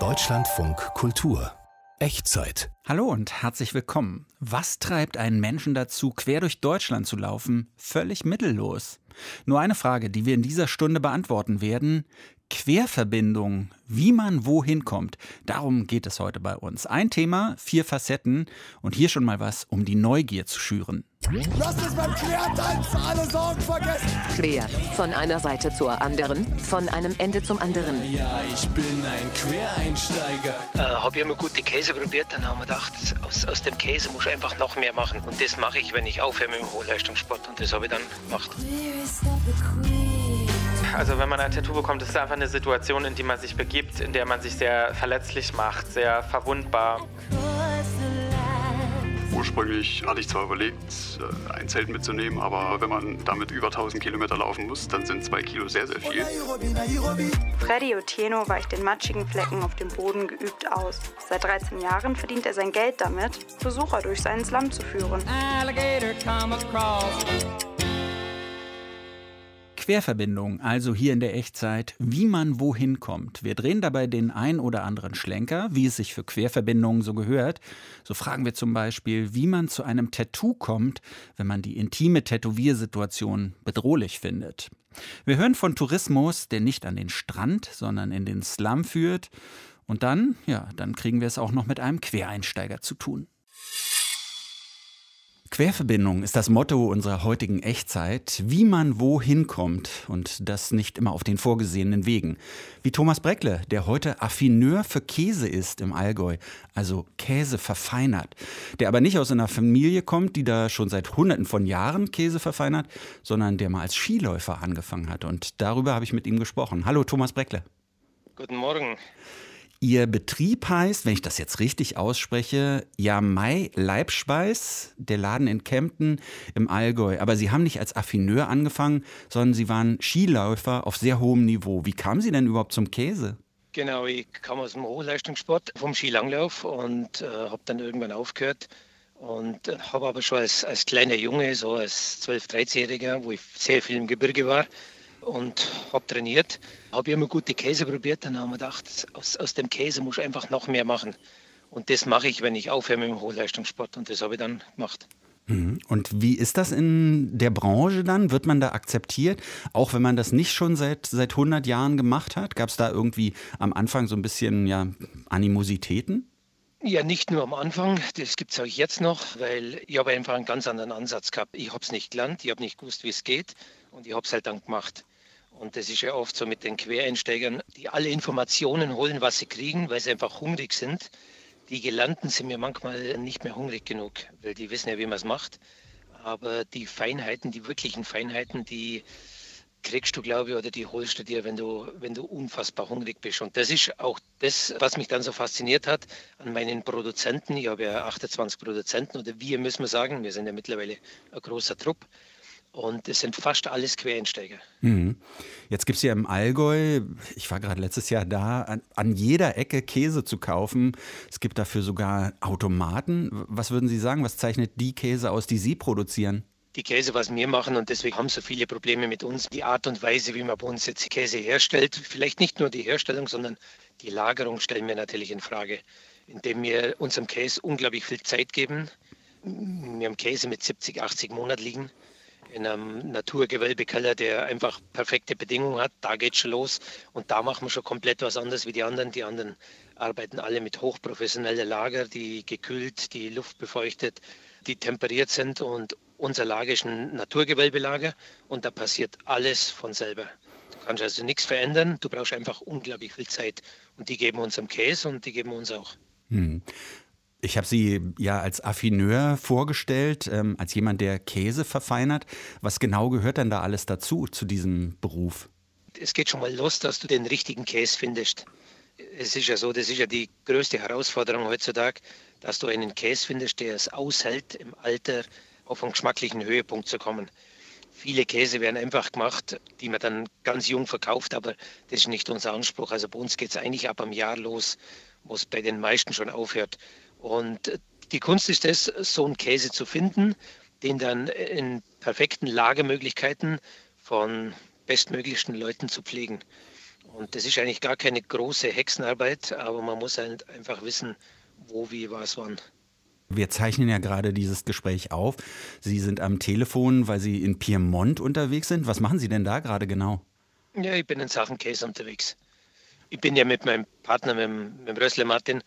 Deutschlandfunk Kultur Echtzeit. Hallo und herzlich willkommen. Was treibt einen Menschen dazu, quer durch Deutschland zu laufen? Völlig mittellos. Nur eine Frage, die wir in dieser Stunde beantworten werden. Querverbindung, wie man wohin kommt. Darum geht es heute bei uns. Ein Thema, vier Facetten und hier schon mal was, um die Neugier zu schüren. Lass uns beim Quertanzen alle Sorgen vergessen. Quer, von einer Seite zur anderen, von einem Ende zum anderen. Ja, ich bin ein Quereinsteiger. Äh, habe ich immer gute Käse probiert, dann haben wir gedacht, aus, aus dem Käse muss ich einfach noch mehr machen. Und das mache ich, wenn ich aufhöre mit dem Hochleistungssport. Und das habe ich dann gemacht. Also wenn man ein Tattoo bekommt, ist es einfach eine Situation, in die man sich begibt, in der man sich sehr verletzlich macht, sehr verwundbar. Ursprünglich hatte ich zwar überlegt, äh, ein Zelt mitzunehmen, aber wenn man damit über 1000 Kilometer laufen muss, dann sind zwei Kilo sehr, sehr viel. Freddy Otieno weicht den matschigen Flecken auf dem Boden geübt aus. Seit 13 Jahren verdient er sein Geld damit, Besucher durch seinen Slum zu führen. Querverbindung, also hier in der Echtzeit, wie man wohin kommt. Wir drehen dabei den ein oder anderen Schlenker, wie es sich für Querverbindungen so gehört. So fragen wir zum Beispiel, wie man zu einem Tattoo kommt, wenn man die intime Tätowiersituation bedrohlich findet. Wir hören von Tourismus, der nicht an den Strand, sondern in den Slum führt. Und dann, ja, dann kriegen wir es auch noch mit einem Quereinsteiger zu tun. Querverbindung ist das Motto unserer heutigen Echtzeit, wie man wohin kommt und das nicht immer auf den vorgesehenen Wegen. Wie Thomas Breckle, der heute Affineur für Käse ist im Allgäu, also Käse verfeinert, der aber nicht aus einer Familie kommt, die da schon seit hunderten von Jahren Käse verfeinert, sondern der mal als Skiläufer angefangen hat und darüber habe ich mit ihm gesprochen. Hallo Thomas Breckle. Guten Morgen. Ihr Betrieb heißt, wenn ich das jetzt richtig ausspreche, Jamai Leibspeis, der Laden in Kempten im Allgäu. Aber Sie haben nicht als Affineur angefangen, sondern Sie waren Skiläufer auf sehr hohem Niveau. Wie kamen Sie denn überhaupt zum Käse? Genau, ich kam aus dem Hochleistungssport, vom Skilanglauf und äh, habe dann irgendwann aufgehört. Und äh, habe aber schon als, als kleiner Junge, so als 12-, 13-Jähriger, wo ich sehr viel im Gebirge war, und habe trainiert. Habe immer gute Käse probiert, dann haben wir gedacht, aus, aus dem Käse muss ich einfach noch mehr machen. Und das mache ich, wenn ich aufhöre mit dem Hochleistungssport. Und das habe ich dann gemacht. Mhm. Und wie ist das in der Branche dann? Wird man da akzeptiert, auch wenn man das nicht schon seit, seit 100 Jahren gemacht hat? Gab es da irgendwie am Anfang so ein bisschen ja, Animositäten? Ja, nicht nur am Anfang, das gibt es auch jetzt noch, weil ich habe einfach einen ganz anderen Ansatz gehabt. Ich habe es nicht gelernt, ich habe nicht gewusst, wie es geht und ich habe es halt dann gemacht. Und das ist ja oft so mit den Quereinsteigern, die alle Informationen holen, was sie kriegen, weil sie einfach hungrig sind. Die Gelernten sind mir manchmal nicht mehr hungrig genug, weil die wissen ja, wie man es macht. Aber die Feinheiten, die wirklichen Feinheiten, die kriegst du, glaube ich, oder die holst du dir, wenn du, wenn du unfassbar hungrig bist. Und das ist auch das, was mich dann so fasziniert hat an meinen Produzenten. Ich habe ja 28 Produzenten oder wir müssen wir sagen, wir sind ja mittlerweile ein großer Trupp. Und es sind fast alles Quereinsteiger. Mhm. Jetzt gibt es ja im Allgäu, ich war gerade letztes Jahr da, an, an, jeder Ecke Käse zu kaufen. Es gibt dafür sogar Automaten. Was würden Sie sagen, was zeichnet die Käse aus, die Sie produzieren? Die Käse, was wir machen, und deswegen haben so viele Probleme mit uns, die Art und Weise, wie man bei uns jetzt Käse herstellt. Vielleicht nicht nur die Herstellung, sondern die Lagerung stellen wir natürlich in Frage, indem wir unserem Käse unglaublich viel Zeit geben. Wir haben Käse mit 70, 80 Monaten liegen in einem Naturgewölbekeller, der einfach perfekte Bedingungen hat. Da geht schon los und da machen wir schon komplett was anderes wie die anderen. Die anderen arbeiten alle mit hochprofessioneller Lager, die gekühlt, die Luft befeuchtet, die temperiert sind und unser Lager ist ein Naturgewölbelager und da passiert alles von selber. Du kannst also nichts verändern, du brauchst einfach unglaublich viel Zeit und die geben uns am Käse und die geben uns auch. Hm. Ich habe Sie ja als Affineur vorgestellt, ähm, als jemand, der Käse verfeinert. Was genau gehört denn da alles dazu, zu diesem Beruf? Es geht schon mal los, dass du den richtigen Käse findest. Es ist ja so, das ist ja die größte Herausforderung heutzutage, dass du einen Käse findest, der es aushält, im Alter auf einen geschmacklichen Höhepunkt zu kommen. Viele Käse werden einfach gemacht, die man dann ganz jung verkauft, aber das ist nicht unser Anspruch. Also bei uns geht es eigentlich ab einem Jahr los, wo es bei den meisten schon aufhört. Und die Kunst ist es, so einen Käse zu finden, den dann in perfekten Lagemöglichkeiten von bestmöglichsten Leuten zu pflegen. Und das ist eigentlich gar keine große Hexenarbeit, aber man muss halt einfach wissen, wo, wie, was, wann. Wir zeichnen ja gerade dieses Gespräch auf. Sie sind am Telefon, weil Sie in Piemont unterwegs sind. Was machen Sie denn da gerade genau? Ja, ich bin in Sachen Käse unterwegs. Ich bin ja mit meinem Partner, mit dem, mit dem Rössler Martin,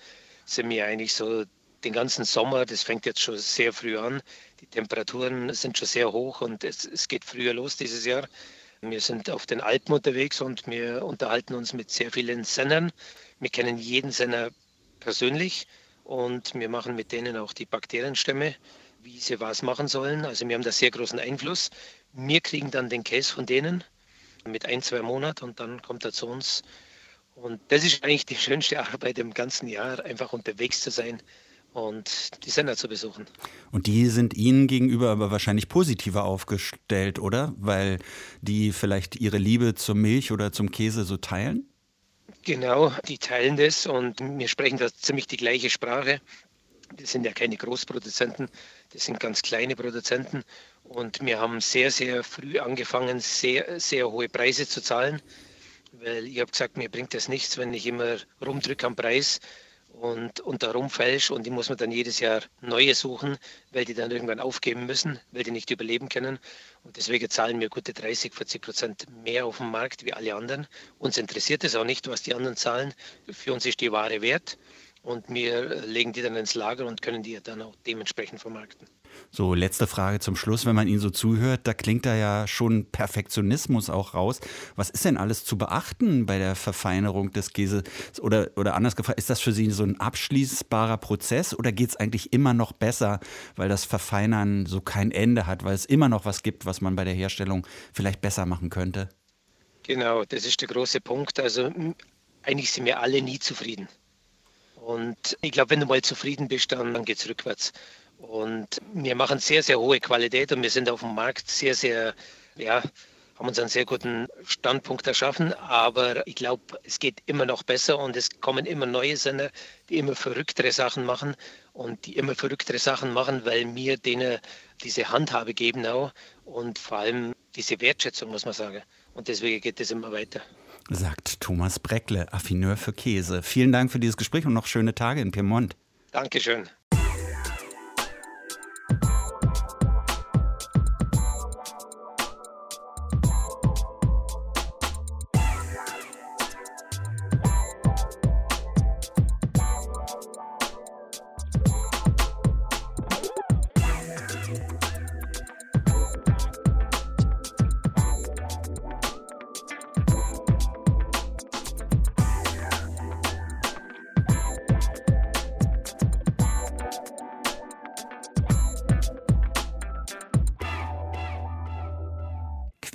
sind wir eigentlich so den ganzen Sommer, das fängt jetzt schon sehr früh an. Die Temperaturen sind schon sehr hoch und es, es geht früher los dieses Jahr. Wir sind auf den Alpen unterwegs und wir unterhalten uns mit sehr vielen Sennern. Wir kennen jeden Senner persönlich und wir machen mit denen auch die Bakterienstämme, wie sie was machen sollen. Also wir haben da sehr großen Einfluss. Wir kriegen dann den Käse von denen mit ein, zwei Monaten und dann kommt er zu uns. Und das ist eigentlich die schönste Arbeit im ganzen Jahr, einfach unterwegs zu sein und die Sender zu besuchen. Und die sind Ihnen gegenüber aber wahrscheinlich positiver aufgestellt, oder? Weil die vielleicht ihre Liebe zur Milch oder zum Käse so teilen? Genau, die teilen das und wir sprechen da ziemlich die gleiche Sprache. Das sind ja keine Großproduzenten, das sind ganz kleine Produzenten. Und wir haben sehr, sehr früh angefangen, sehr, sehr hohe Preise zu zahlen. Weil ich habe gesagt, mir bringt das nichts, wenn ich immer rumdrücke am Preis und, und da rumfälsch und die muss man dann jedes Jahr neue suchen, weil die dann irgendwann aufgeben müssen, weil die nicht überleben können. Und deswegen zahlen wir gute 30, 40 Prozent mehr auf dem Markt wie alle anderen. Uns interessiert es auch nicht, was die anderen zahlen. Für uns ist die Ware wert und wir legen die dann ins Lager und können die dann auch dementsprechend vermarkten. So, letzte Frage zum Schluss. Wenn man Ihnen so zuhört, da klingt da ja schon Perfektionismus auch raus. Was ist denn alles zu beachten bei der Verfeinerung des Käses? Oder, oder anders gefragt, ist das für Sie so ein abschließbarer Prozess oder geht es eigentlich immer noch besser, weil das Verfeinern so kein Ende hat, weil es immer noch was gibt, was man bei der Herstellung vielleicht besser machen könnte? Genau, das ist der große Punkt. Also eigentlich sind wir alle nie zufrieden. Und ich glaube, wenn du mal zufrieden bist, dann, dann geht es rückwärts. Und wir machen sehr, sehr hohe Qualität und wir sind auf dem Markt sehr, sehr, ja, haben uns einen sehr guten Standpunkt erschaffen. Aber ich glaube, es geht immer noch besser und es kommen immer neue Sender, die immer verrücktere Sachen machen und die immer verrücktere Sachen machen, weil wir denen diese Handhabe geben auch und vor allem diese Wertschätzung, muss man sagen. Und deswegen geht es immer weiter. Sagt Thomas Breckle, Affineur für Käse. Vielen Dank für dieses Gespräch und noch schöne Tage in Piemont. Dankeschön.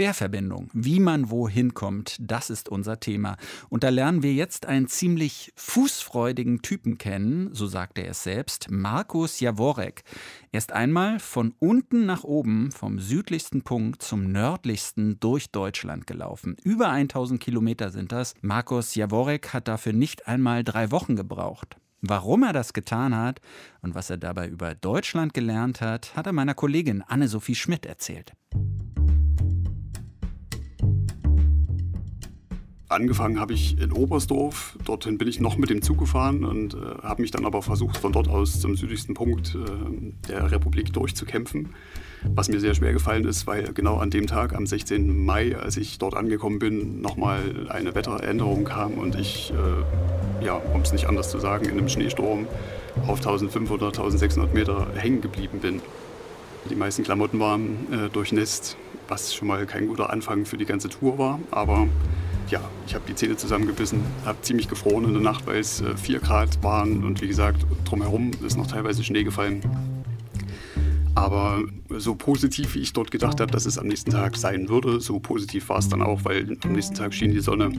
Querverbindung, wie man wohin kommt, das ist unser Thema. Und da lernen wir jetzt einen ziemlich fußfreudigen Typen kennen, so sagt er es selbst, Markus Jaworek. Er ist einmal von unten nach oben, vom südlichsten Punkt zum nördlichsten durch Deutschland gelaufen. Über 1000 Kilometer sind das. Markus Jaworek hat dafür nicht einmal drei Wochen gebraucht. Warum er das getan hat und was er dabei über Deutschland gelernt hat, hat er meiner Kollegin Anne-Sophie Schmidt erzählt. Angefangen habe ich in Oberstdorf. Dorthin bin ich noch mit dem Zug gefahren und äh, habe mich dann aber versucht, von dort aus zum südlichsten Punkt äh, der Republik durchzukämpfen. Was mir sehr schwer gefallen ist, weil genau an dem Tag, am 16. Mai, als ich dort angekommen bin, nochmal eine Wetteränderung kam und ich, äh, ja, um es nicht anders zu sagen, in einem Schneesturm auf 1500, 1600 Meter hängen geblieben bin. Die meisten Klamotten waren äh, durchnässt, was schon mal kein guter Anfang für die ganze Tour war, aber ja, ich habe die Zähne zusammengebissen, habe ziemlich gefroren in der Nacht, weil es äh, 4 Grad waren und wie gesagt, drumherum ist noch teilweise Schnee gefallen. Aber so positiv, wie ich dort gedacht habe, dass es am nächsten Tag sein würde, so positiv war es dann auch, weil am nächsten Tag schien die Sonne.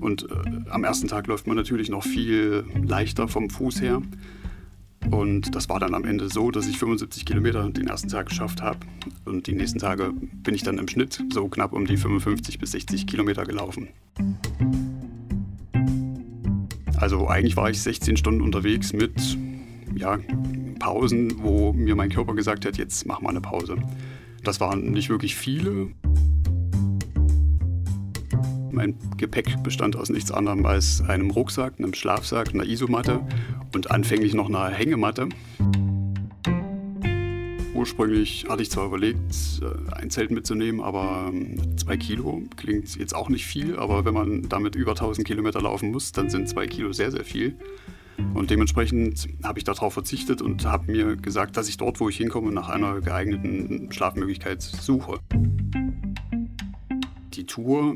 Und äh, am ersten Tag läuft man natürlich noch viel leichter vom Fuß her. Und das war dann am Ende so, dass ich 75 Kilometer den ersten Tag geschafft habe. Und die nächsten Tage bin ich dann im Schnitt so knapp um die 55 bis 60 Kilometer gelaufen. Also eigentlich war ich 16 Stunden unterwegs mit ja, Pausen, wo mir mein Körper gesagt hat, jetzt mach mal eine Pause. Das waren nicht wirklich viele. Mein Gepäck bestand aus nichts anderem als einem Rucksack, einem Schlafsack, einer Isomatte und anfänglich noch einer Hängematte. Ursprünglich hatte ich zwar überlegt, äh, ein Zelt mitzunehmen, aber ähm, zwei Kilo klingt jetzt auch nicht viel, aber wenn man damit über 1000 Kilometer laufen muss, dann sind zwei Kilo sehr, sehr viel. Und dementsprechend habe ich darauf verzichtet und habe mir gesagt, dass ich dort, wo ich hinkomme, nach einer geeigneten Schlafmöglichkeit suche. Die Tour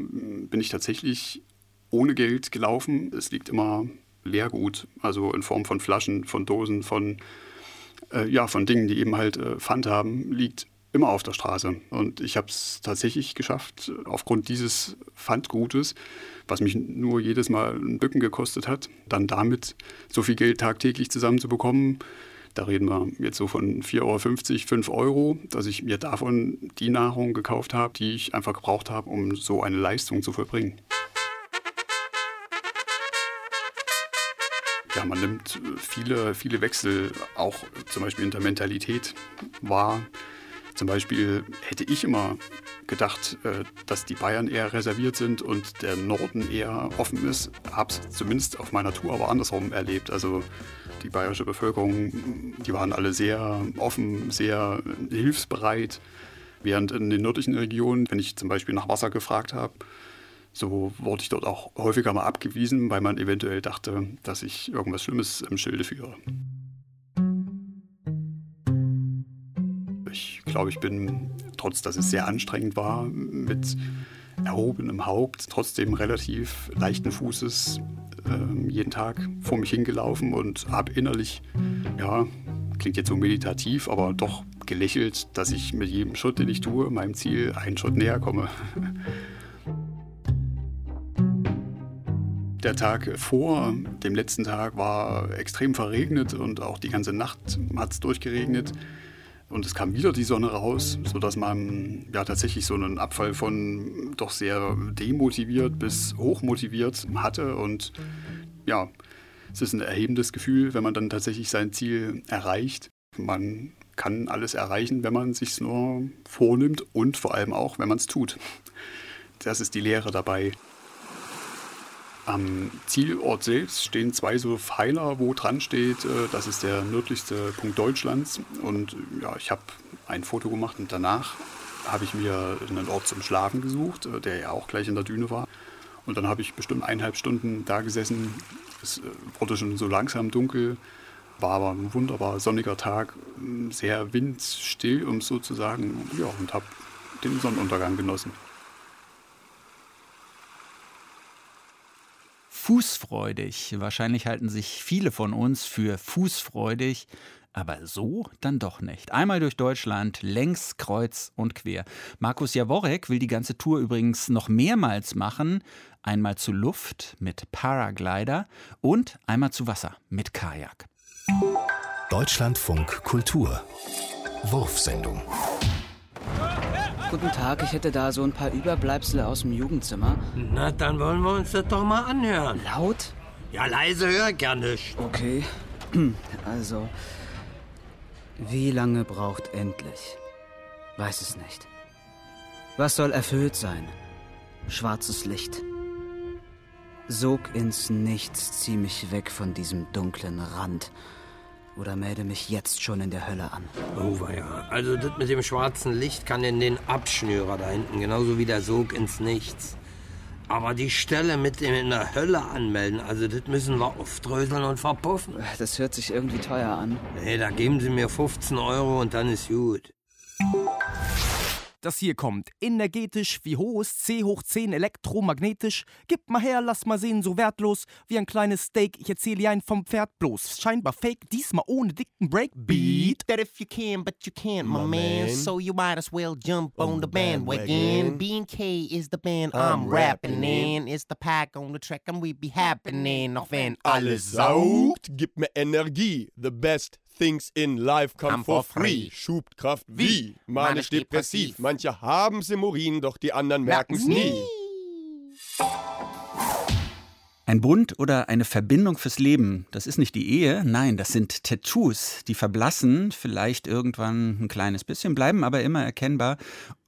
bin ich tatsächlich ohne Geld gelaufen. Es liegt immer Leergut, also in Form von Flaschen, von Dosen, von, äh, ja, von Dingen, die eben halt äh, Pfand haben, liegt immer auf der Straße. Und ich habe es tatsächlich geschafft, aufgrund dieses Pfandgutes, was mich nur jedes Mal ein Bücken gekostet hat, dann damit so viel Geld tagtäglich zusammenzubekommen. Da reden wir jetzt so von 4,50 Euro, 5 Euro, dass ich mir davon die Nahrung gekauft habe, die ich einfach gebraucht habe, um so eine Leistung zu vollbringen. Ja, man nimmt viele, viele Wechsel auch zum Beispiel in der Mentalität wahr. Zum Beispiel hätte ich immer gedacht, äh, dass die Bayern eher reserviert sind und der Norden eher offen ist. Habe es zumindest auf meiner Tour aber andersrum erlebt. Also die bayerische Bevölkerung, die waren alle sehr offen, sehr hilfsbereit. Während in den nördlichen Regionen, wenn ich zum Beispiel nach Wasser gefragt habe, so wurde ich dort auch häufiger mal abgewiesen, weil man eventuell dachte, dass ich irgendwas Schlimmes im Schilde führe. Glaube, ich bin, trotz dass es sehr anstrengend war, mit erhobenem Haupt, trotzdem relativ leichten Fußes äh, jeden Tag vor mich hingelaufen und habe innerlich, ja, klingt jetzt so meditativ, aber doch gelächelt, dass ich mit jedem Schritt, den ich tue, meinem Ziel einen Schritt näher komme. Der Tag vor dem letzten Tag war extrem verregnet und auch die ganze Nacht hat es durchgeregnet. Und es kam wieder die Sonne raus, sodass man ja tatsächlich so einen Abfall von doch sehr demotiviert bis hochmotiviert hatte. Und ja, es ist ein erhebendes Gefühl, wenn man dann tatsächlich sein Ziel erreicht. Man kann alles erreichen, wenn man sich nur vornimmt und vor allem auch, wenn man es tut. Das ist die Lehre dabei. Am Zielort selbst stehen zwei so Pfeiler, wo dran steht, äh, das ist der nördlichste Punkt Deutschlands. Und ja, ich habe ein Foto gemacht und danach habe ich mir einen Ort zum Schlafen gesucht, äh, der ja auch gleich in der Düne war. Und dann habe ich bestimmt eineinhalb Stunden da gesessen. Es äh, wurde schon so langsam dunkel, war aber ein wunderbar sonniger Tag, sehr windstill, um es so zu sagen. Ja, und habe den Sonnenuntergang genossen. Fußfreudig. Wahrscheinlich halten sich viele von uns für fußfreudig, aber so dann doch nicht. Einmal durch Deutschland, längs, kreuz und quer. Markus Jaworek will die ganze Tour übrigens noch mehrmals machen. Einmal zu Luft mit Paraglider und einmal zu Wasser mit Kajak. Deutschlandfunk Kultur. Wurfsendung. Guten Tag, ich hätte da so ein paar Überbleibsel aus dem Jugendzimmer. Na, dann wollen wir uns das doch mal anhören. Laut? Ja, leise hör ich gar nicht. Okay. Also, wie lange braucht endlich? Weiß es nicht. Was soll erfüllt sein? Schwarzes Licht. Sog ins Nichts, zieh mich weg von diesem dunklen Rand oder melde mich jetzt schon in der Hölle an. Oh, ja. Also, das mit dem schwarzen Licht kann in den Abschnürer da hinten, genauso wie der Sog ins Nichts. Aber die Stelle mit dem in der Hölle anmelden, also das müssen wir aufdröseln und verpuffen. Das hört sich irgendwie teuer an. Nee, da geben Sie mir 15 Euro und dann ist gut. Das hier kommt energetisch wie hohes C hoch 10 elektromagnetisch. Gib mal her, lass mal sehen, so wertlos wie ein kleines Steak. Ich erzähle dir ein vom Pferd bloß. Scheinbar fake, diesmal ohne dicken Breakbeat. That if you can, but you can't, my, my man. man. So you might as well jump on, on the bandwagon. B&K is the band I'm, I'm rapping in. It's the pack on the track and we be happening. Auch wenn alles saugt, gib mir Energie. The best Things in Life come, come for, free. Schubkraft wie? Manisch depressiv. Manche haben's im Urin, doch die anderen merken's nie. Ein Bund oder eine Verbindung fürs Leben, das ist nicht die Ehe, nein, das sind Tattoos, die verblassen, vielleicht irgendwann ein kleines bisschen, bleiben aber immer erkennbar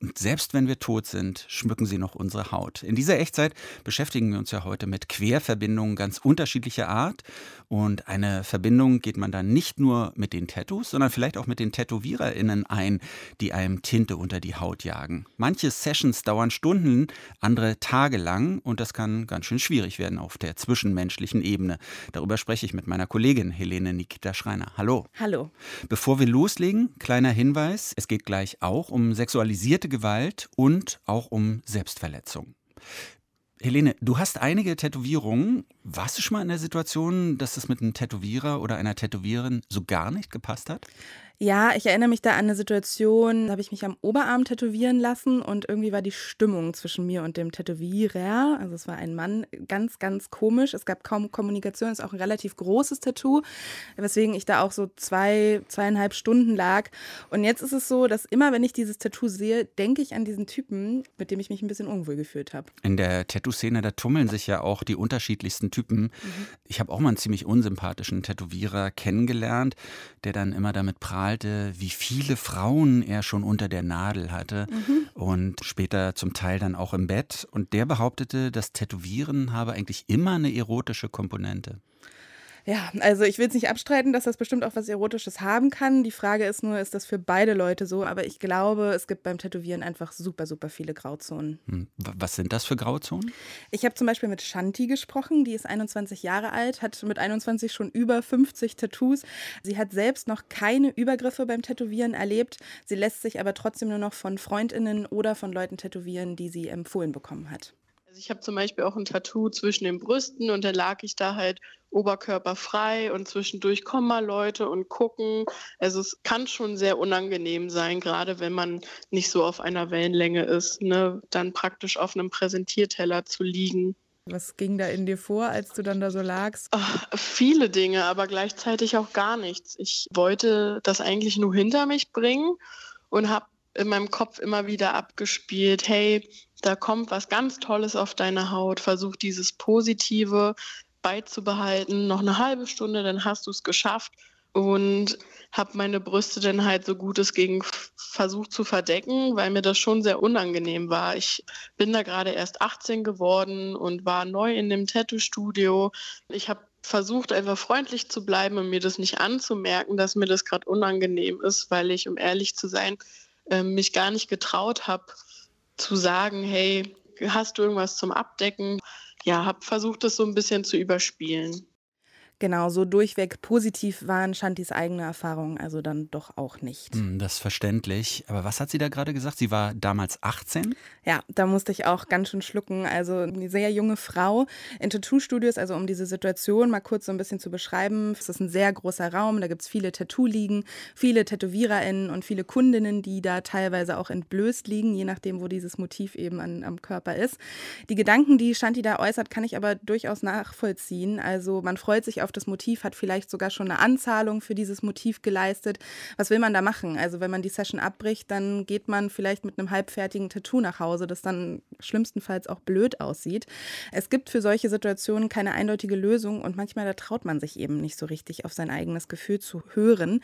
Und selbst wenn wir tot sind, schmücken sie noch unsere Haut. In dieser Echtzeit beschäftigen wir uns ja heute mit Querverbindungen ganz unterschiedlicher Art. Und eine Verbindung geht man dann nicht nur mit den Tattoos, sondern vielleicht auch mit den TätowiererInnen ein, die einem Tinte unter die Haut jagen. Manche Sessions dauern Stunden, andere tagelang und das kann ganz schön schwierig werden auf der zwischenmenschlichen Ebene. Darüber spreche ich mit meiner Kollegin Helene Nikita Schreiner. Hallo. Hallo. Bevor wir loslegen, kleiner Hinweis: Es geht gleich auch um sexualisierte Gewalt und auch um Selbstverletzung. Helene, du hast einige Tätowierungen. Warst du schon mal in der Situation, dass es mit einem Tätowierer oder einer Tätowiererin so gar nicht gepasst hat? Ja, ich erinnere mich da an eine Situation, da habe ich mich am Oberarm tätowieren lassen und irgendwie war die Stimmung zwischen mir und dem Tätowierer, also es war ein Mann, ganz, ganz komisch. Es gab kaum Kommunikation, es ist auch ein relativ großes Tattoo, weswegen ich da auch so zwei, zweieinhalb Stunden lag. Und jetzt ist es so, dass immer, wenn ich dieses Tattoo sehe, denke ich an diesen Typen, mit dem ich mich ein bisschen unwohl gefühlt habe. In der Tattoo-Szene, da tummeln sich ja auch die unterschiedlichsten Typen. Mhm. Ich habe auch mal einen ziemlich unsympathischen Tätowierer kennengelernt, der dann immer damit prahlt, malte, wie viele Frauen er schon unter der Nadel hatte mhm. und später zum Teil dann auch im Bett. Und der behauptete, das Tätowieren habe eigentlich immer eine erotische Komponente. Ja, also ich will es nicht abstreiten, dass das bestimmt auch was Erotisches haben kann. Die Frage ist nur, ist das für beide Leute so? Aber ich glaube, es gibt beim Tätowieren einfach super, super viele Grauzonen. Hm. Was sind das für Grauzonen? Ich habe zum Beispiel mit Shanti gesprochen, die ist 21 Jahre alt, hat mit 21 schon über 50 Tattoos. Sie hat selbst noch keine Übergriffe beim Tätowieren erlebt. Sie lässt sich aber trotzdem nur noch von Freundinnen oder von Leuten tätowieren, die sie empfohlen bekommen hat. Also ich habe zum Beispiel auch ein Tattoo zwischen den Brüsten und da lag ich da halt oberkörperfrei und zwischendurch kommen mal Leute und gucken. Also es kann schon sehr unangenehm sein, gerade wenn man nicht so auf einer Wellenlänge ist, ne? dann praktisch auf einem Präsentierteller zu liegen. Was ging da in dir vor, als du dann da so lagst? Ach, viele Dinge, aber gleichzeitig auch gar nichts. Ich wollte das eigentlich nur hinter mich bringen und habe in meinem Kopf immer wieder abgespielt, hey, da kommt was ganz Tolles auf deine Haut, versuch dieses Positive beizubehalten, noch eine halbe Stunde, dann hast du es geschafft und habe meine Brüste dann halt so gut es ging versucht zu verdecken, weil mir das schon sehr unangenehm war. Ich bin da gerade erst 18 geworden und war neu in dem Tattoo-Studio. Ich habe versucht, einfach freundlich zu bleiben und mir das nicht anzumerken, dass mir das gerade unangenehm ist, weil ich, um ehrlich zu sein, äh, mich gar nicht getraut habe zu sagen, hey, hast du irgendwas zum Abdecken? Ja, habe versucht, das so ein bisschen zu überspielen. Genau, so durchweg positiv waren Shantis eigene Erfahrungen also dann doch auch nicht. Hm, das ist verständlich. Aber was hat sie da gerade gesagt? Sie war damals 18? Ja, da musste ich auch ganz schön schlucken. Also eine sehr junge Frau in Tattoo-Studios, also um diese Situation mal kurz so ein bisschen zu beschreiben. Es ist ein sehr großer Raum, da gibt es viele Tattoo-Liegen, viele TätowiererInnen und viele Kundinnen, die da teilweise auch entblößt liegen, je nachdem, wo dieses Motiv eben an, am Körper ist. Die Gedanken, die Shanti da äußert, kann ich aber durchaus nachvollziehen. Also man freut sich auf auf das Motiv, hat vielleicht sogar schon eine Anzahlung für dieses Motiv geleistet. Was will man da machen? Also wenn man die Session abbricht, dann geht man vielleicht mit einem halbfertigen Tattoo nach Hause, das dann schlimmstenfalls auch blöd aussieht. Es gibt für solche Situationen keine eindeutige Lösung und manchmal da traut man sich eben nicht so richtig auf sein eigenes Gefühl zu hören.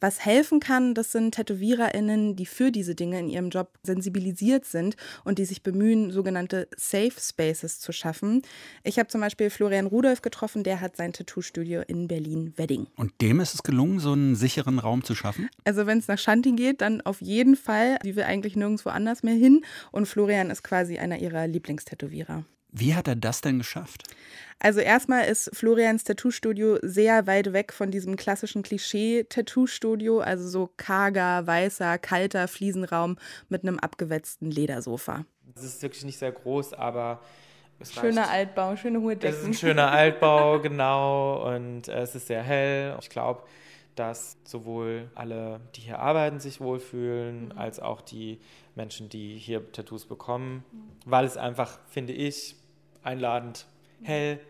Was helfen kann, das sind TätowiererInnen, die für diese Dinge in ihrem Job sensibilisiert sind und die sich bemühen, sogenannte Safe Spaces zu schaffen. Ich habe zum Beispiel Florian Rudolph getroffen, der hat sein Tattoo-Studio in Berlin-Wedding. Und dem ist es gelungen, so einen sicheren Raum zu schaffen? Also wenn es nach Shanti geht, dann auf jeden Fall. Die will eigentlich nirgendwo anders mehr hin. Und Florian ist quasi einer ihrer Lieblingstätowierer. Wie hat er das denn geschafft? Also erstmal ist Florians Tattoo-Studio sehr weit weg von diesem klassischen Klischee-Tattoo-Studio, also so karger, weißer, kalter Fliesenraum mit einem abgewetzten Ledersofa. Es ist wirklich nicht sehr groß, aber Schöner Altbau, schöne hohe Decken. Es ist ein schöner Altbau, genau, und äh, es ist sehr hell. Ich glaube, dass sowohl alle, die hier arbeiten, sich wohlfühlen, mhm. als auch die Menschen, die hier Tattoos bekommen, weil es einfach, finde ich, einladend, hell,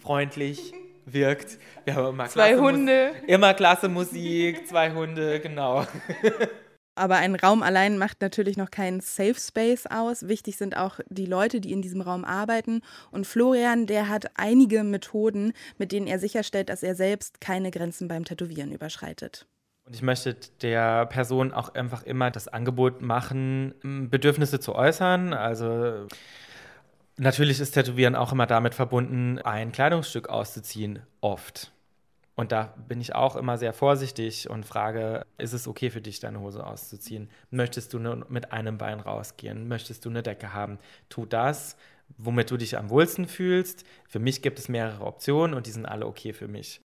freundlich wirkt. Wir haben immer zwei Hunde. Musik, immer klasse Musik, zwei Hunde, genau. Aber ein Raum allein macht natürlich noch keinen Safe Space aus. Wichtig sind auch die Leute, die in diesem Raum arbeiten. Und Florian, der hat einige Methoden, mit denen er sicherstellt, dass er selbst keine Grenzen beim Tätowieren überschreitet. Und ich möchte der Person auch einfach immer das Angebot machen, Bedürfnisse zu äußern. Also natürlich ist Tätowieren auch immer damit verbunden, ein Kleidungsstück auszuziehen, oft. Und da bin ich auch immer sehr vorsichtig und frage, ist es okay für dich, deine Hose auszuziehen? Möchtest du nur mit einem Bein rausgehen? Möchtest du eine Decke haben? Tu das, womit du dich am wohlsten fühlst. Für mich gibt es mehrere Optionen und die sind alle okay für mich.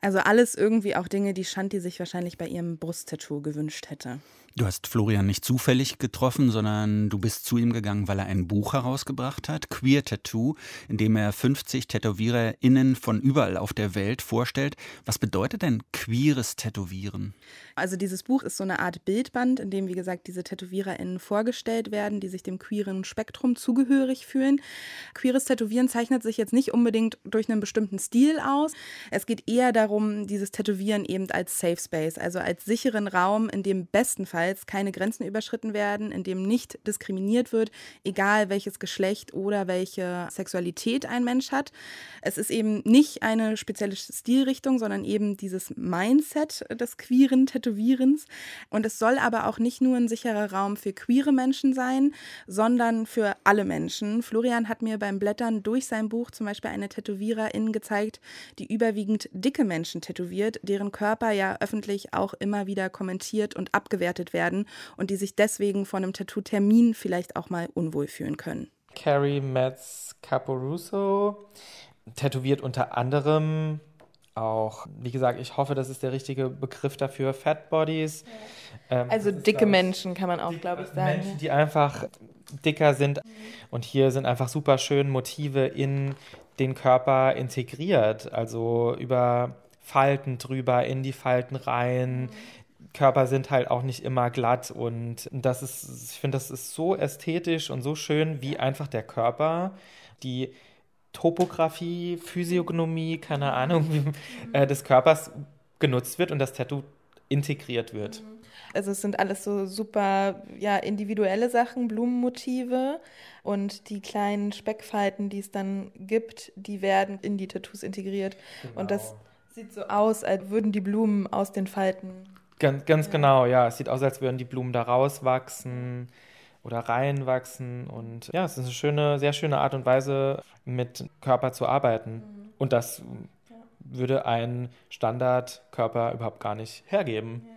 Also alles irgendwie auch Dinge, die Shanti sich wahrscheinlich bei ihrem Brusttattoo gewünscht hätte. Du hast Florian nicht zufällig getroffen, sondern du bist zu ihm gegangen, weil er ein Buch herausgebracht hat, Queer Tattoo, in dem er 50 TätowiererInnen von überall auf der Welt vorstellt. Was bedeutet denn queeres Tätowieren? Also dieses Buch ist so eine Art Bildband, in dem, wie gesagt, diese TätowiererInnen vorgestellt werden, die sich dem queeren Spektrum zugehörig fühlen. Queeres Tätowieren zeichnet sich jetzt nicht unbedingt durch einen bestimmten Stil aus. Es geht eher darum, dieses Tätowieren eben als Safe Space, also als sicheren Raum, in dem bestenfalls bestenfalls keine Grenzen überschritten werden, in dem nicht diskriminiert wird, egal welches Geschlecht oder welche Sexualität ein Mensch hat. Es ist eben nicht eine spezielle Stilrichtung, sondern eben dieses Mindset des queeren Tätowierens. Und es soll aber auch nicht nur ein sicherer Raum für queere Menschen sein, sondern für alle Menschen. Florian hat mir beim Blättern durch sein Buch zum Beispiel eine Tätowiererin gezeigt, die überwiegend dicke Menschen tätowiert, deren Körper ja öffentlich auch immer wieder kommentiert und abgewertet werden und die sich deswegen vor einem Tattoo-Termin vielleicht auch mal unwohl fühlen können. Carrie Metz Caporuso tätowiert unter anderem auch, wie gesagt, ich hoffe, das ist der richtige Begriff dafür, Fat Bodies. Ähm, also dicke ist, Menschen kann man auch, glaube ich, sagen. Menschen, die einfach dicker sind. Und hier sind einfach super schön Motive in den Körper integriert. Also über Falten drüber, in die Falten rein, mhm. Körper sind halt auch nicht immer glatt und das ist, ich finde, das ist so ästhetisch und so schön, wie einfach der Körper, die Topografie, Physiognomie, keine Ahnung, wie, äh, des Körpers genutzt wird und das Tattoo integriert wird. Also es sind alles so super ja, individuelle Sachen, Blumenmotive und die kleinen Speckfalten, die es dann gibt, die werden in die Tattoos integriert. Genau. Und das sieht so aus, als würden die Blumen aus den Falten Ganz, ganz ja. genau, ja. Es sieht aus, als würden die Blumen da rauswachsen oder reinwachsen. Und ja, es ist eine schöne, sehr schöne Art und Weise, mit Körper zu arbeiten. Mhm. Und das ja. würde ein Standardkörper überhaupt gar nicht hergeben. Ja.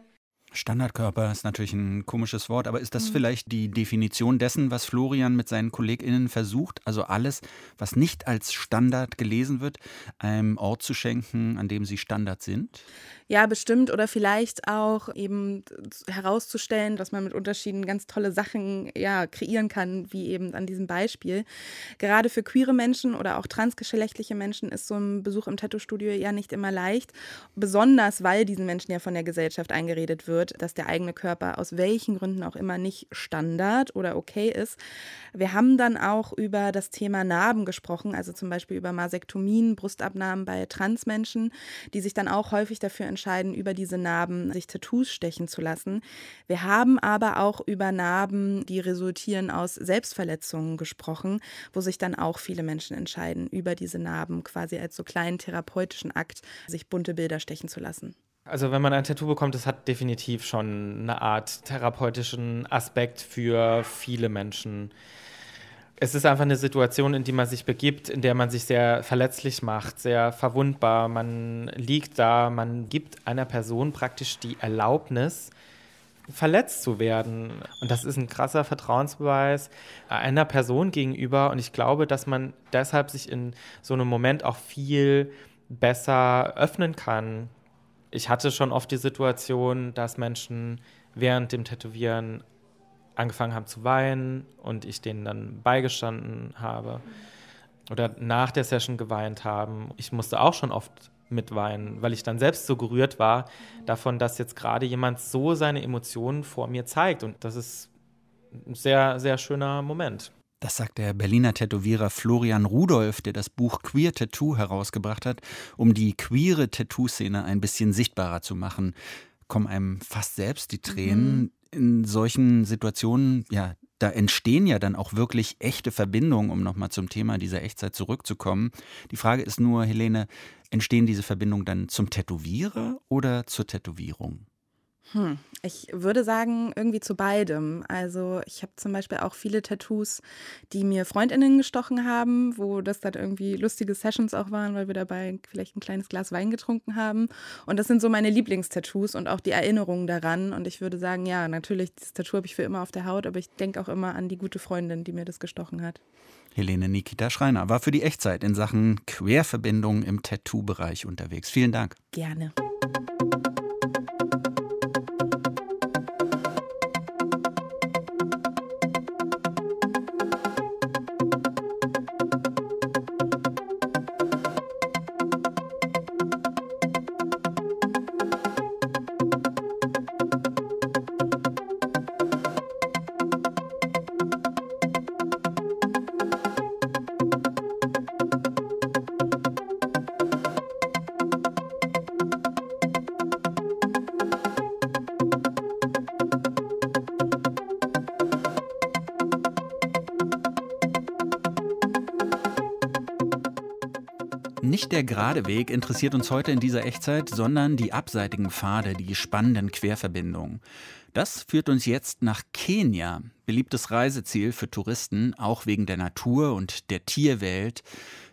Standardkörper ist natürlich ein komisches Wort, aber ist das mhm. vielleicht die Definition dessen, was Florian mit seinen KollegInnen versucht? Also alles, was nicht als Standard gelesen wird, einem Ort zu schenken, an dem sie Standard sind? Ja, bestimmt. Oder vielleicht auch eben herauszustellen, dass man mit Unterschieden ganz tolle Sachen ja, kreieren kann, wie eben an diesem Beispiel. Gerade für queere Menschen oder auch transgeschlechtliche Menschen ist so ein Besuch im Tattoo-Studio ja nicht immer leicht. Besonders, weil diesen Menschen ja von der Gesellschaft eingeredet wird, dass der eigene Körper aus welchen Gründen auch immer nicht Standard oder okay ist. Wir haben dann auch über das Thema Narben gesprochen, also zum Beispiel über Masektomien, Brustabnahmen bei Transmenschen, die sich dann auch häufig dafür entscheiden, über diese Narben sich Tattoos stechen zu lassen. Wir haben aber auch über Narben, die resultieren aus Selbstverletzungen gesprochen, wo sich dann auch viele Menschen entscheiden, über diese Narben quasi als so kleinen therapeutischen Akt sich bunte Bilder stechen zu lassen. Also wenn man ein Tattoo bekommt, das hat definitiv schon eine Art therapeutischen Aspekt für viele Menschen es ist einfach eine Situation, in die man sich begibt, in der man sich sehr verletzlich macht, sehr verwundbar. Man liegt da, man gibt einer Person praktisch die Erlaubnis, verletzt zu werden. Und das ist ein krasser Vertrauensbeweis einer Person gegenüber. Und ich glaube, dass man deshalb sich in so einem Moment auch viel besser öffnen kann. Ich hatte schon oft die Situation, dass Menschen während dem Tätowieren angefangen haben zu weinen und ich denen dann beigestanden habe oder nach der Session geweint haben. Ich musste auch schon oft mitweinen, weil ich dann selbst so gerührt war davon, dass jetzt gerade jemand so seine Emotionen vor mir zeigt. Und das ist ein sehr, sehr schöner Moment. Das sagt der Berliner Tätowierer Florian Rudolph, der das Buch Queer Tattoo herausgebracht hat, um die queere Tattoo-Szene ein bisschen sichtbarer zu machen. Kommen einem fast selbst die Tränen. Mhm in solchen Situationen, ja, da entstehen ja dann auch wirklich echte Verbindungen, um nochmal zum Thema dieser Echtzeit zurückzukommen. Die Frage ist nur, Helene, entstehen diese Verbindungen dann zum Tätowierer oder zur Tätowierung? Hm. Ich würde sagen, irgendwie zu beidem. Also ich habe zum Beispiel auch viele Tattoos, die mir Freundinnen gestochen haben, wo das dann irgendwie lustige Sessions auch waren, weil wir dabei vielleicht ein kleines Glas Wein getrunken haben. Und das sind so meine Lieblingstattoos und auch die Erinnerungen daran. Und ich würde sagen, ja, natürlich, dieses Tattoo habe ich für immer auf der Haut, aber ich denke auch immer an die gute Freundin, die mir das gestochen hat. Helene Nikita Schreiner war für die Echtzeit in Sachen Querverbindungen im Tattoo-Bereich unterwegs. Vielen Dank. Gerne. Der gerade Weg interessiert uns heute in dieser Echtzeit, sondern die abseitigen Pfade, die spannenden Querverbindungen. Das führt uns jetzt nach Kenia, beliebtes Reiseziel für Touristen, auch wegen der Natur und der Tierwelt,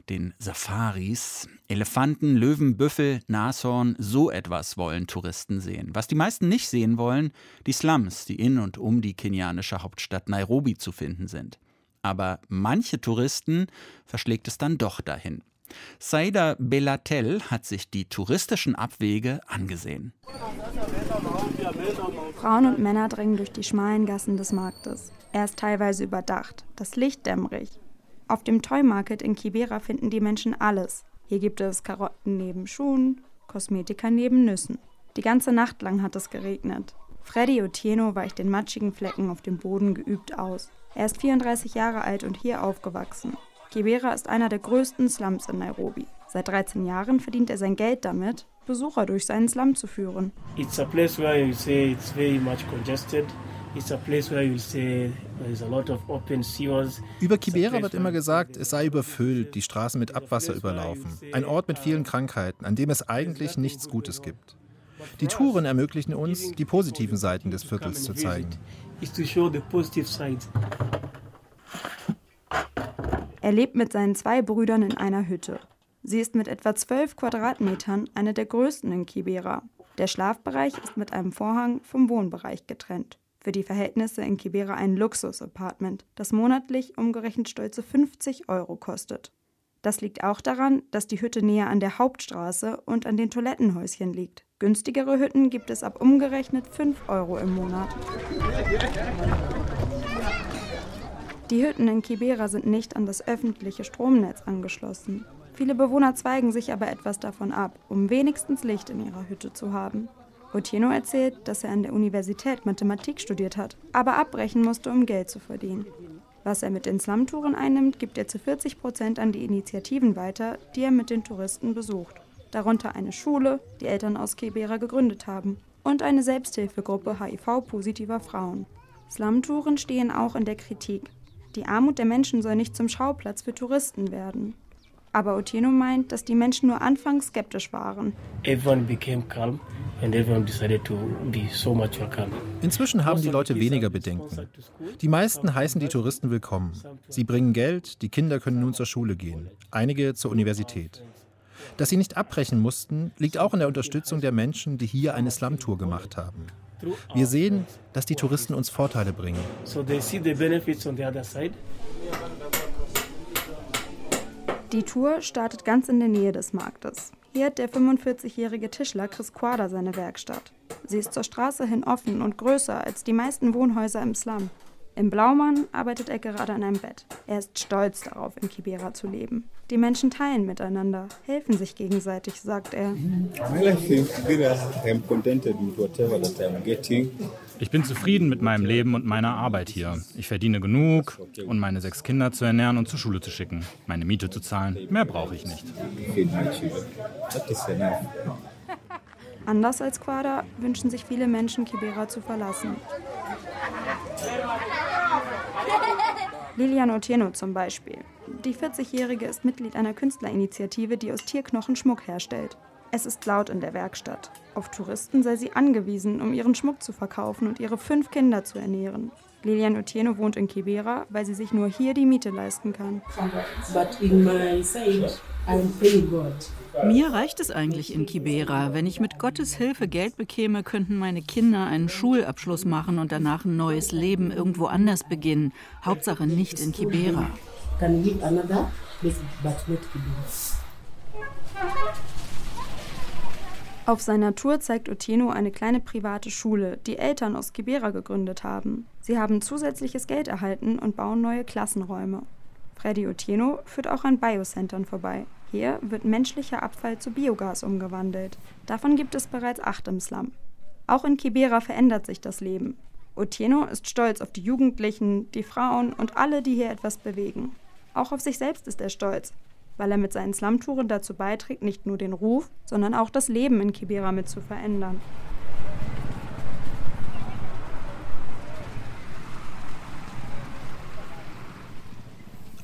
den Safaris. Elefanten, Löwen, Büffel, Nashorn, so etwas wollen Touristen sehen. Was die meisten nicht sehen wollen, die Slums, die in und um die kenianische Hauptstadt Nairobi zu finden sind. Aber manche Touristen verschlägt es dann doch dahin. Saida Belatel hat sich die touristischen Abwege angesehen. Frauen und Männer drängen durch die schmalen Gassen des Marktes. Er ist teilweise überdacht, das Licht dämmerig. Auf dem Toy Market in Kibera finden die Menschen alles. Hier gibt es Karotten neben Schuhen, Kosmetika neben Nüssen. Die ganze Nacht lang hat es geregnet. Freddy Otieno weicht den matschigen Flecken auf dem Boden geübt aus. Er ist 34 Jahre alt und hier aufgewachsen. Kibera ist einer der größten Slums in Nairobi. Seit 13 Jahren verdient er sein Geld damit, Besucher durch seinen Slum zu führen. It's a place where you say it's very much congested. It's a place where you say there's a lot of open sewers. Über Kibera wird immer gesagt, es sei überfüllt, die Straßen mit Abwasser überlaufen. Ein Ort mit vielen Krankheiten, an dem es eigentlich nichts Gutes gibt. Die Touren ermöglichen uns, die positiven Seiten des Viertels zu zeigen. Is to show the positive sides. Er lebt mit seinen zwei Brüdern in einer Hütte. Sie ist mit etwa 12 Quadratmetern eine der größten in Kibera. Der Schlafbereich ist mit einem Vorhang vom Wohnbereich getrennt. Für die Verhältnisse in Kibera ein Luxus-Apartment, das monatlich umgerechnet stolze 50 Euro kostet. Das liegt auch daran, dass die Hütte näher an der Hauptstraße und an den Toilettenhäuschen liegt. Günstigere Hütten gibt es ab umgerechnet 5 Euro im Monat. Die Hütten in Kibera sind nicht an das öffentliche Stromnetz angeschlossen. Viele Bewohner zweigen sich aber etwas davon ab, um wenigstens Licht in ihrer Hütte zu haben. Otieno erzählt, dass er an der Universität Mathematik studiert hat, aber abbrechen musste, um Geld zu verdienen. Was er mit den Slumtouren einnimmt, gibt er zu 40 Prozent an die Initiativen weiter, die er mit den Touristen besucht. Darunter eine Schule, die Eltern aus Kibera gegründet haben, und eine Selbsthilfegruppe HIV-positiver Frauen. Slumtouren stehen auch in der Kritik, die Armut der Menschen soll nicht zum Schauplatz für Touristen werden. Aber Otieno meint, dass die Menschen nur anfangs skeptisch waren. Inzwischen haben die Leute weniger Bedenken. Die meisten heißen die Touristen willkommen. Sie bringen Geld, die Kinder können nun zur Schule gehen, einige zur Universität. Dass sie nicht abbrechen mussten, liegt auch in der Unterstützung der Menschen, die hier eine Slum-Tour gemacht haben. Wir sehen, dass die Touristen uns Vorteile bringen. Die Tour startet ganz in der Nähe des Marktes. Hier hat der 45-jährige Tischler Chris Quader seine Werkstatt. Sie ist zur Straße hin offen und größer als die meisten Wohnhäuser im Slum. Im Blaumann arbeitet er gerade an einem Bett. Er ist stolz darauf, in Kibera zu leben. Die Menschen teilen miteinander, helfen sich gegenseitig, sagt er. Ich bin zufrieden mit meinem Leben und meiner Arbeit hier. Ich verdiene genug, um meine sechs Kinder zu ernähren und zur Schule zu schicken, meine Miete zu zahlen. Mehr brauche ich nicht. Anders als Quada wünschen sich viele Menschen, Kibera zu verlassen. Lilian Otieno zum Beispiel. Die 40-Jährige ist Mitglied einer Künstlerinitiative, die aus Tierknochen Schmuck herstellt. Es ist laut in der Werkstatt. Auf Touristen sei sie angewiesen, um ihren Schmuck zu verkaufen und ihre fünf Kinder zu ernähren. Lilian Otieno wohnt in Kibera, weil sie sich nur hier die Miete leisten kann. Mir reicht es eigentlich in Kibera. Wenn ich mit Gottes Hilfe Geld bekäme, könnten meine Kinder einen Schulabschluss machen und danach ein neues Leben irgendwo anders beginnen. Hauptsache nicht in Kibera. Auf seiner Tour zeigt Otieno eine kleine private Schule, die Eltern aus Kibera gegründet haben. Sie haben zusätzliches Geld erhalten und bauen neue Klassenräume. Freddy Otieno führt auch an Biocentern vorbei. Hier wird menschlicher Abfall zu Biogas umgewandelt. Davon gibt es bereits acht im Slum. Auch in Kibera verändert sich das Leben. Otieno ist stolz auf die Jugendlichen, die Frauen und alle, die hier etwas bewegen. Auch auf sich selbst ist er stolz, weil er mit seinen Slumtouren dazu beiträgt, nicht nur den Ruf, sondern auch das Leben in Kibera mit zu verändern.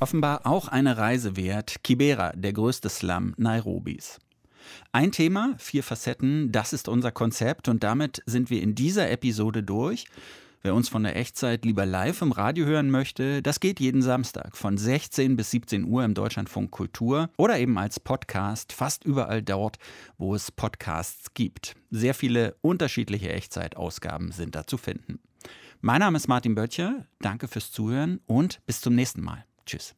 Offenbar auch eine Reise wert, Kibera, der größte Slum Nairobis. Ein Thema, vier Facetten, das ist unser Konzept und damit sind wir in dieser Episode durch. Wer uns von der Echtzeit lieber live im Radio hören möchte, das geht jeden Samstag von 16 bis 17 Uhr im Deutschlandfunk Kultur oder eben als Podcast fast überall dort, wo es Podcasts gibt. Sehr viele unterschiedliche Echtzeitausgaben sind da zu finden. Mein Name ist Martin Böttcher, danke fürs Zuhören und bis zum nächsten Mal. Tschüss.